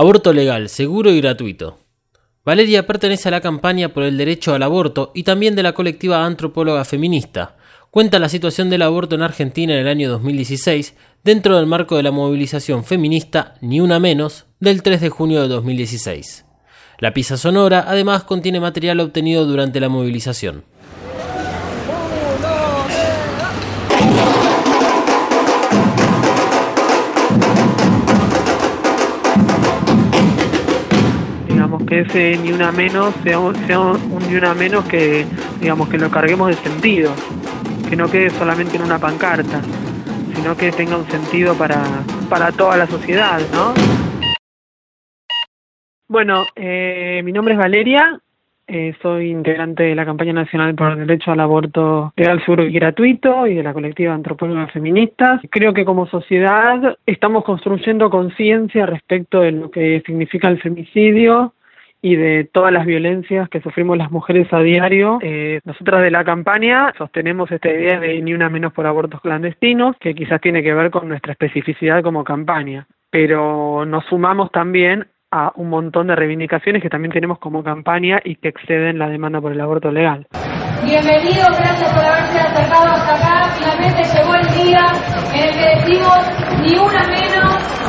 Aborto legal, seguro y gratuito. Valeria pertenece a la campaña por el derecho al aborto y también de la colectiva antropóloga feminista. Cuenta la situación del aborto en Argentina en el año 2016 dentro del marco de la movilización feminista Ni Una Menos del 3 de junio de 2016. La pieza sonora además contiene material obtenido durante la movilización. Que ese ni una menos sea, un, ni una menos que, digamos, que lo carguemos de sentido, que no quede solamente en una pancarta, sino que tenga un sentido para, para toda la sociedad, ¿no? Bueno, eh, mi nombre es Valeria, eh, soy integrante de la campaña nacional por el derecho al aborto legal, seguro y gratuito y de la colectiva Antropólogas Feministas. Creo que como sociedad estamos construyendo conciencia respecto de lo que significa el femicidio y de todas las violencias que sufrimos las mujeres a diario. Eh, nosotras de la campaña sostenemos esta idea de ni una menos por abortos clandestinos, que quizás tiene que ver con nuestra especificidad como campaña, pero nos sumamos también a un montón de reivindicaciones que también tenemos como campaña y que exceden la demanda por el aborto legal. Bienvenido, gracias por haberse acercado hasta acá. Finalmente llegó el día en el que decimos ni una menos.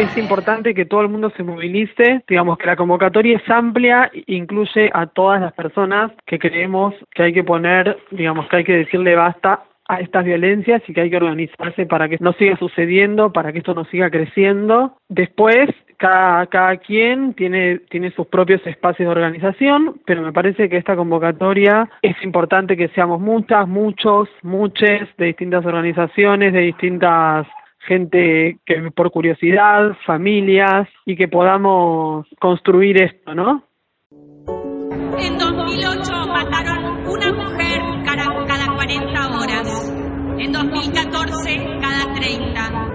Es importante que todo el mundo se movilice, digamos que la convocatoria es amplia, incluye a todas las personas que creemos que hay que poner, digamos que hay que decirle basta a estas violencias y que hay que organizarse para que no siga sucediendo, para que esto no siga creciendo. Después, cada, cada quien tiene, tiene sus propios espacios de organización, pero me parece que esta convocatoria es importante que seamos muchas, muchos, muchas de distintas organizaciones, de distintas gente que por curiosidad, familias y que podamos construir esto, ¿no? En 2008 mataron una mujer cada 40 horas, en 2014 cada 30.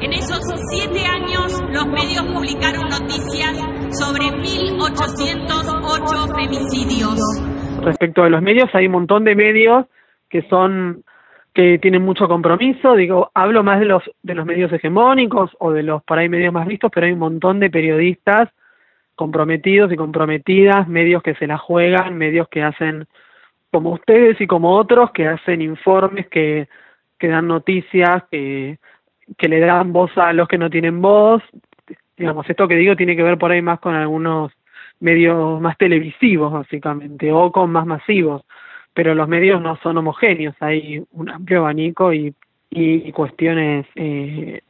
En esos siete años los medios publicaron noticias sobre 1.808 femicidios. Respecto a los medios, hay un montón de medios que son que tienen mucho compromiso, digo, hablo más de los de los medios hegemónicos o de los por ahí medios más vistos, pero hay un montón de periodistas comprometidos y comprometidas, medios que se la juegan, medios que hacen como ustedes y como otros que hacen informes, que, que dan noticias, que, que le dan voz a los que no tienen voz. Digamos, esto que digo tiene que ver por ahí más con algunos medios más televisivos, básicamente, o con más masivos pero los medios no son homogéneos, hay un amplio abanico y, y cuestiones eh,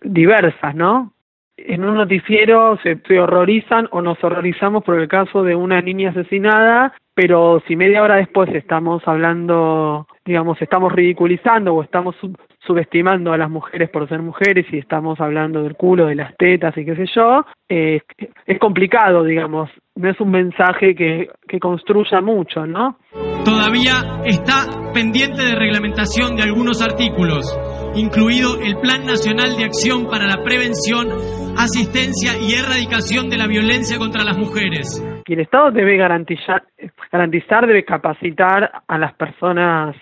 diversas, ¿no? En un noticiero se, se horrorizan o nos horrorizamos por el caso de una niña asesinada, pero si media hora después estamos hablando, digamos, estamos ridiculizando o estamos subestimando a las mujeres por ser mujeres y estamos hablando del culo, de las tetas y qué sé yo, eh, es complicado, digamos, no es un mensaje que, que construya mucho, ¿no? Todavía está pendiente de reglamentación de algunos artículos, incluido el Plan Nacional de Acción para la Prevención, Asistencia y Erradicación de la Violencia contra las Mujeres. Y el Estado debe garantizar, garantizar, debe capacitar a las personas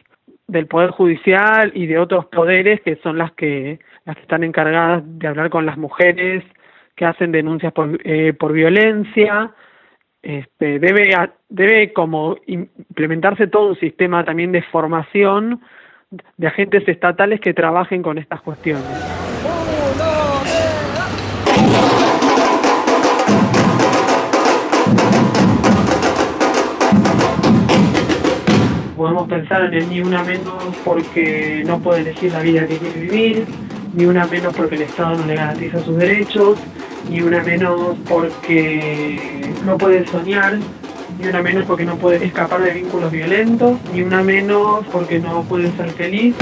del Poder Judicial y de otros poderes que son las que, las que están encargadas de hablar con las mujeres que hacen denuncias por, eh, por violencia, este, debe, debe como implementarse todo un sistema también de formación de agentes estatales que trabajen con estas cuestiones. Podemos pensar en el ni una menos porque no puede elegir la vida que quiere vivir, ni una menos porque el Estado no le garantiza sus derechos, ni una menos porque no puede soñar, ni una menos porque no puede escapar de vínculos violentos, ni una menos porque no puede ser feliz.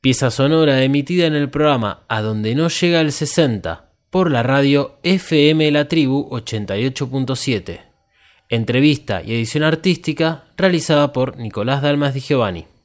Pieza sonora emitida en el programa A donde no llega el 60 por la radio FM La Tribu 88.7. Entrevista y edición artística realizada por Nicolás Dalmas Di Giovanni.